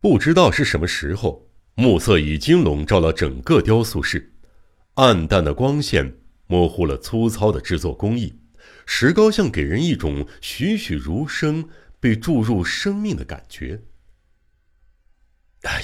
不知道是什么时候，暮色已经笼罩了整个雕塑室，暗淡的光线模糊了粗糙的制作工艺，石膏像给人一种栩栩如生、被注入生命的感觉。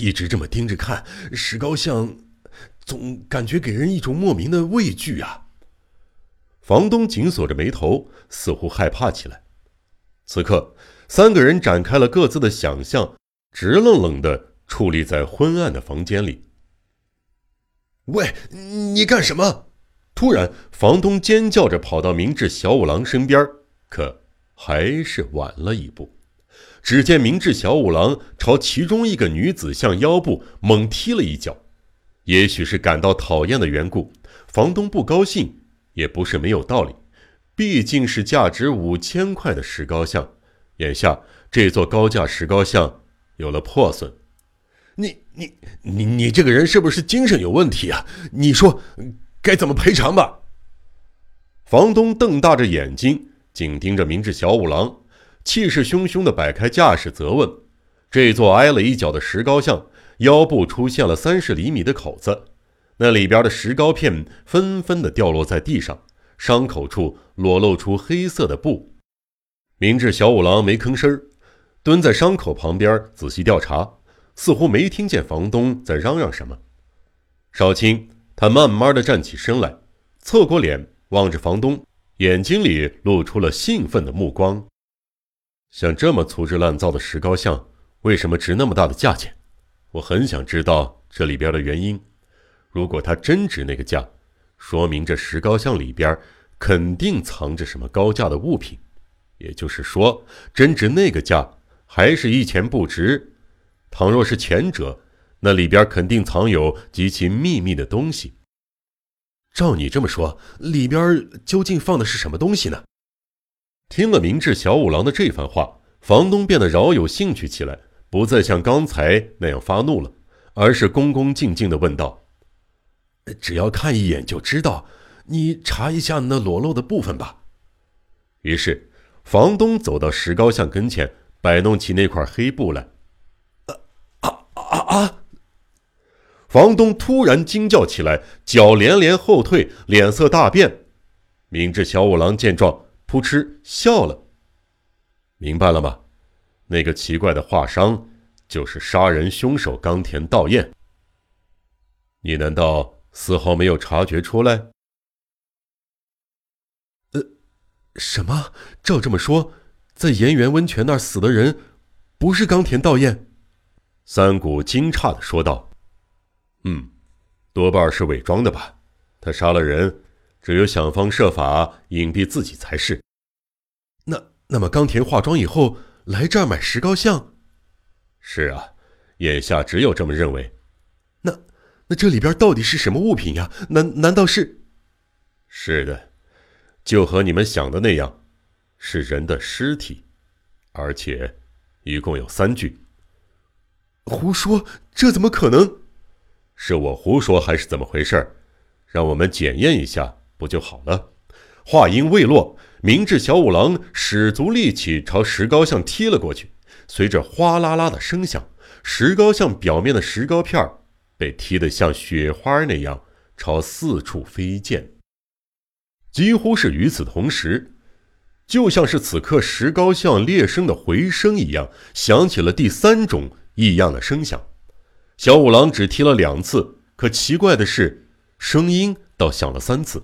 一直这么盯着看石膏像，总感觉给人一种莫名的畏惧啊！房东紧锁着眉头，似乎害怕起来。此刻，三个人展开了各自的想象。直愣愣的矗立在昏暗的房间里。喂，你干什么？突然，房东尖叫着跑到明智小五郎身边，可还是晚了一步。只见明智小五郎朝其中一个女子向腰部猛踢了一脚。也许是感到讨厌的缘故，房东不高兴也不是没有道理。毕竟是价值五千块的石膏像，眼下这座高价石膏像。有了破损，你你你你这个人是不是精神有问题啊？你说该怎么赔偿吧？房东瞪大着眼睛，紧盯着明智小五郎，气势汹汹地摆开架势责问：“这座挨了一脚的石膏像腰部出现了三十厘米的口子，那里边的石膏片纷纷地掉落在地上，伤口处裸露出黑色的布。”明智小五郎没吭声儿。蹲在伤口旁边仔细调查，似乎没听见房东在嚷嚷什么。少卿，他慢慢的站起身来，侧过脸望着房东，眼睛里露出了兴奋的目光。像这么粗制滥造的石膏像，为什么值那么大的价钱？我很想知道这里边的原因。如果它真值那个价，说明这石膏像里边肯定藏着什么高价的物品。也就是说，真值那个价。还是一钱不值。倘若是前者，那里边肯定藏有极其秘密的东西。照你这么说，里边究竟放的是什么东西呢？听了明智小五郎的这番话，房东变得饶有兴趣起来，不再像刚才那样发怒了，而是恭恭敬敬地问道：“只要看一眼就知道，你查一下那裸露的部分吧。”于是，房东走到石膏像跟前。摆弄起那块黑布来，啊啊啊！房东突然惊叫起来，脚连连后退，脸色大变。明智小五郎见状，扑哧笑了。明白了吗？那个奇怪的画商就是杀人凶手冈田道彦。你难道丝毫没有察觉出来？呃，什么？照这么说？在岩原温泉那儿死的人，不是冈田道彦。三谷惊诧的说道：“嗯，多半是伪装的吧？他杀了人，只有想方设法隐蔽自己才是。那那么，冈田化妆以后来这儿买石膏像？是啊，眼下只有这么认为。那那这里边到底是什么物品呀？难难道是？是的，就和你们想的那样。”是人的尸体，而且一共有三具。胡说，这怎么可能？是我胡说还是怎么回事？让我们检验一下不就好了？话音未落，明智小五郎使足力气朝石膏像踢了过去，随着哗啦啦的声响，石膏像表面的石膏片被踢得像雪花那样朝四处飞溅。几乎是与此同时。就像是此刻石膏像裂声的回声一样，响起了第三种异样的声响。小五郎只踢了两次，可奇怪的是，声音倒响了三次。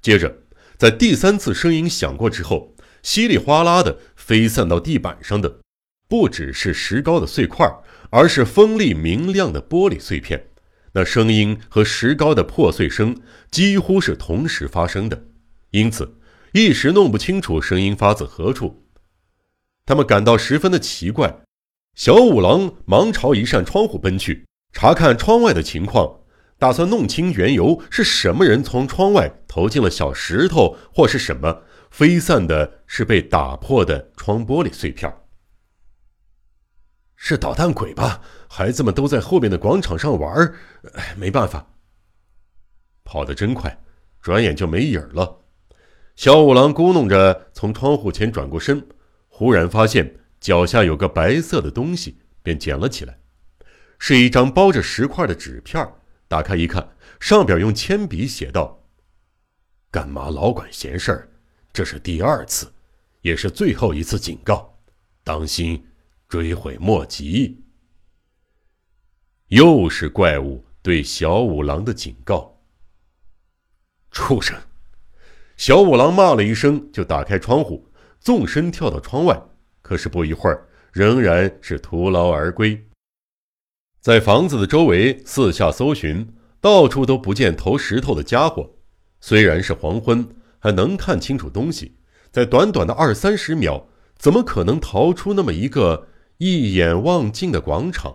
接着，在第三次声音响过之后，稀里哗啦的飞散到地板上的，不只是石膏的碎块，而是锋利明亮的玻璃碎片。那声音和石膏的破碎声几乎是同时发生的，因此。一时弄不清楚声音发自何处，他们感到十分的奇怪。小五郎忙朝一扇窗户奔去，查看窗外的情况，打算弄清缘由是什么人从窗外投进了小石头，或是什么飞散的是被打破的窗玻璃碎片。是捣蛋鬼吧？孩子们都在后面的广场上玩，没办法。跑得真快，转眼就没影了。小五郎咕哝着从窗户前转过身，忽然发现脚下有个白色的东西，便捡了起来。是一张包着石块的纸片打开一看，上边用铅笔写道：“干嘛老管闲事儿？这是第二次，也是最后一次警告，当心追悔莫及。”又是怪物对小五郎的警告。畜生！小五郎骂了一声，就打开窗户，纵身跳到窗外。可是不一会儿，仍然是徒劳而归。在房子的周围四下搜寻，到处都不见投石头的家伙。虽然是黄昏，还能看清楚东西，在短短的二三十秒，怎么可能逃出那么一个一眼望尽的广场？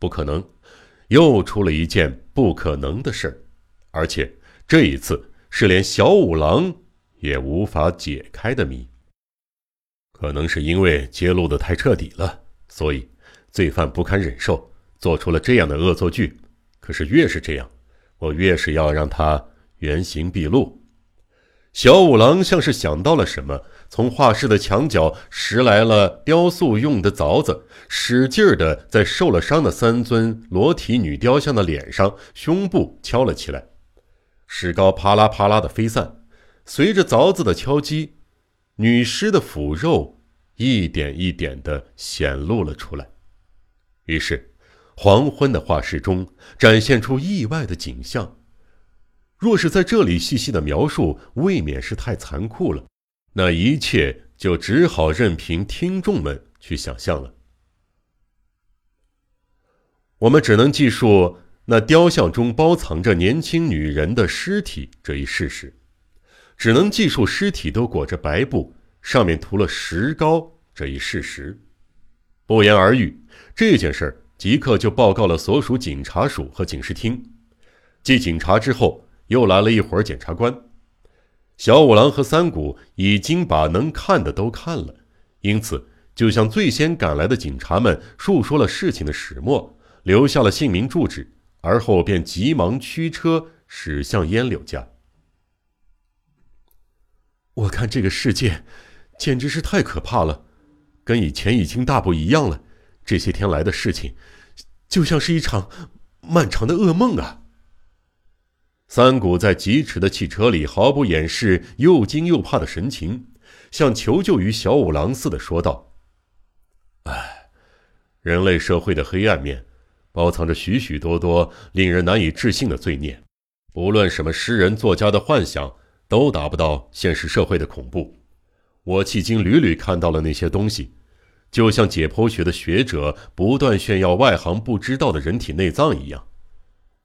不可能！又出了一件不可能的事儿，而且这一次是连小五郎也无法解开的谜。可能是因为揭露的太彻底了，所以罪犯不堪忍受，做出了这样的恶作剧。可是越是这样，我越是要让他原形毕露。小五郎像是想到了什么，从画室的墙角拾来了雕塑用的凿子，使劲儿的在受了伤的三尊裸体女雕像的脸上、胸部敲了起来，石膏啪啦啪啦的飞散，随着凿子的敲击。女尸的腐肉一点一点的显露了出来，于是黄昏的画室中展现出意外的景象。若是在这里细细的描述，未免是太残酷了。那一切就只好任凭听众们去想象了。我们只能记述那雕像中包藏着年轻女人的尸体这一事实。只能记述尸体都裹着白布，上面涂了石膏这一事实。不言而喻，这件事儿即刻就报告了所属警察署和警视厅。继警察之后，又来了一伙检察官。小五郎和三谷已经把能看的都看了，因此就向最先赶来的警察们述说了事情的始末，留下了姓名住址，而后便急忙驱车驶向烟柳家。我看这个世界，简直是太可怕了，跟以前已经大不一样了。这些天来的事情，就像是一场漫长的噩梦啊！三谷在疾驰的汽车里毫不掩饰又惊又怕的神情，像求救于小五郎似的说道：“哎，人类社会的黑暗面，包藏着许许多多令人难以置信的罪孽，不论什么诗人作家的幻想。”都达不到现实社会的恐怖。我迄今屡屡看到了那些东西，就像解剖学的学者不断炫耀外行不知道的人体内脏一样。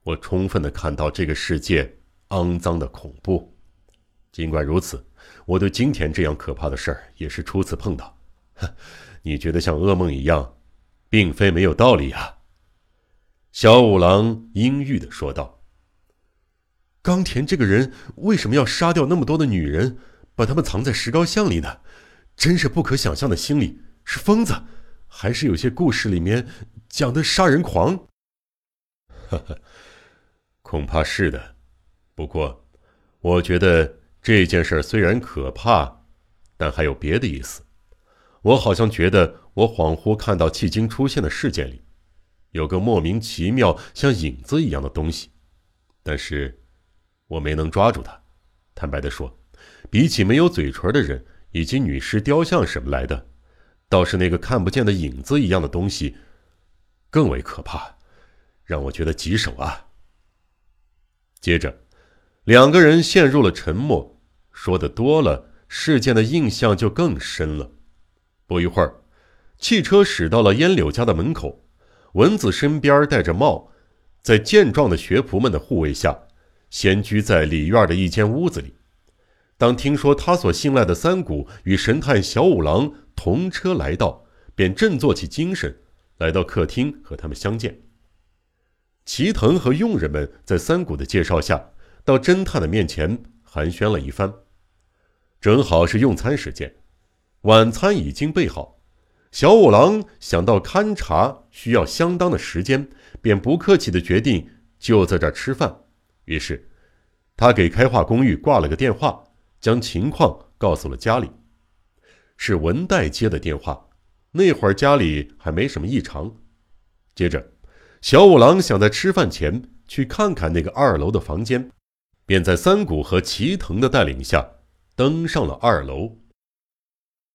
我充分的看到这个世界肮脏的恐怖。尽管如此，我对今天这样可怕的事儿也是初次碰到。你觉得像噩梦一样，并非没有道理啊。”小五郎阴郁的说道。冈田这个人为什么要杀掉那么多的女人，把她们藏在石膏像里呢？真是不可想象的心理，是疯子，还是有些故事里面讲的杀人狂？哈哈，恐怕是的。不过，我觉得这件事虽然可怕，但还有别的意思。我好像觉得，我恍惚看到迄今出现的事件里，有个莫名其妙像影子一样的东西，但是。我没能抓住他。坦白的说，比起没有嘴唇的人以及女尸雕像什么来的，倒是那个看不见的影子一样的东西更为可怕，让我觉得棘手啊。接着，两个人陷入了沉默。说的多了，事件的印象就更深了。不一会儿，汽车驶到了烟柳家的门口，文子身边戴着帽，在健壮的学仆们的护卫下。闲居在里院的一间屋子里，当听说他所信赖的三谷与神探小五郎同车来到，便振作起精神，来到客厅和他们相见。齐藤和佣人们在三谷的介绍下，到侦探的面前寒暄了一番。正好是用餐时间，晚餐已经备好。小五郎想到勘察需要相当的时间，便不客气的决定就在这儿吃饭。于是，他给开化公寓挂了个电话，将情况告诉了家里。是文代接的电话，那会儿家里还没什么异常。接着，小五郎想在吃饭前去看看那个二楼的房间，便在三谷和齐藤的带领下登上了二楼。